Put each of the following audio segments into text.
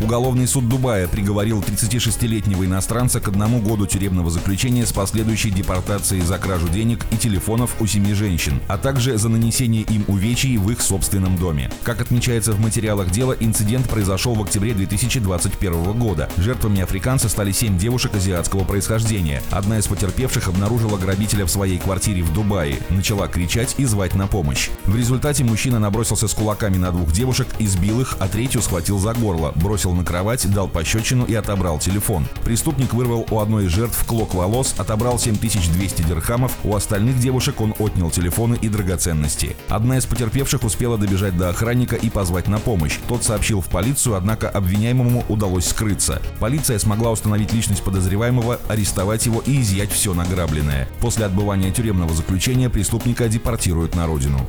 Уголовный суд Дубая приговорил 36-летнего иностранца к одному году тюремного заключения с последующей депортацией за кражу денег и телефонов у семи женщин, а также за нанесение им увечий в их собственном доме. Как отмечается в материалах дела, инцидент произошел в октябре 2021 года. Жертвами африканца стали семь девушек азиатского происхождения. Одна из потерпевших обнаружила грабителя в своей квартире в Дубае, начала кричать и звать на помощь. В результате мужчина набросился с кулаками на двух девушек, избил их, а третью схватил за горло, бросил бросил на кровать, дал пощечину и отобрал телефон. Преступник вырвал у одной из жертв клок волос, отобрал 7200 дирхамов, у остальных девушек он отнял телефоны и драгоценности. Одна из потерпевших успела добежать до охранника и позвать на помощь. Тот сообщил в полицию, однако обвиняемому удалось скрыться. Полиция смогла установить личность подозреваемого, арестовать его и изъять все награбленное. После отбывания тюремного заключения преступника депортируют на родину.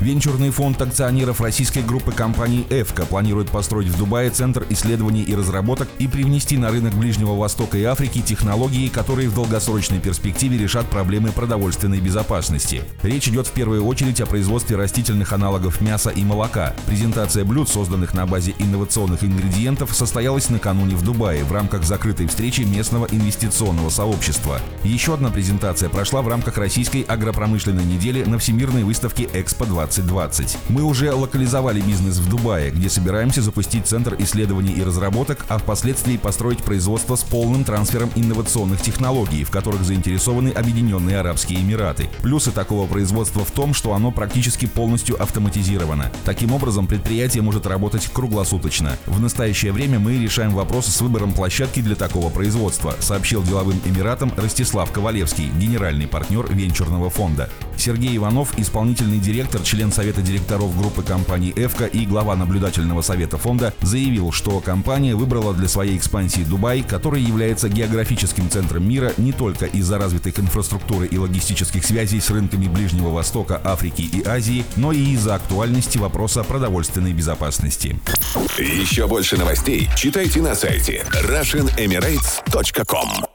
Венчурный фонд акционеров российской группы компаний «Эвка» планирует построить в Дубае Центр исследований и разработок и привнести на рынок Ближнего Востока и Африки технологии, которые в долгосрочной перспективе решат проблемы продовольственной безопасности. Речь идет в первую очередь о производстве растительных аналогов мяса и молока. Презентация блюд, созданных на базе инновационных ингредиентов, состоялась накануне в Дубае в рамках закрытой встречи местного инвестиционного сообщества. Еще одна презентация прошла в рамках российской агропромышленной недели на Всемирной выставке Экспо 2020. Мы уже локализовали бизнес в Дубае, где собираемся запустить центр исследований и разработок, а впоследствии построить производство с полным трансфером инновационных технологий, в которых заинтересованы Объединенные Арабские Эмираты. Плюсы такого производства в том, что оно практически полностью автоматизировано. Таким образом, предприятие может работать круглосуточно. В настоящее время мы решаем вопрос с выбором площадки для такого производства, сообщил деловым Эмиратам Ростислав Ковалевский, генеральный партнер венчурного фонда. Сергей Иванов, исполнительный директор, член Совета директоров группы компаний «Эвка» и глава наблюдательного совета фонда, заявил, заявил, что компания выбрала для своей экспансии Дубай, который является географическим центром мира не только из-за развитой инфраструктуры и логистических связей с рынками Ближнего Востока, Африки и Азии, но и из-за актуальности вопроса продовольственной безопасности. Еще больше новостей читайте на сайте RussianEmirates.com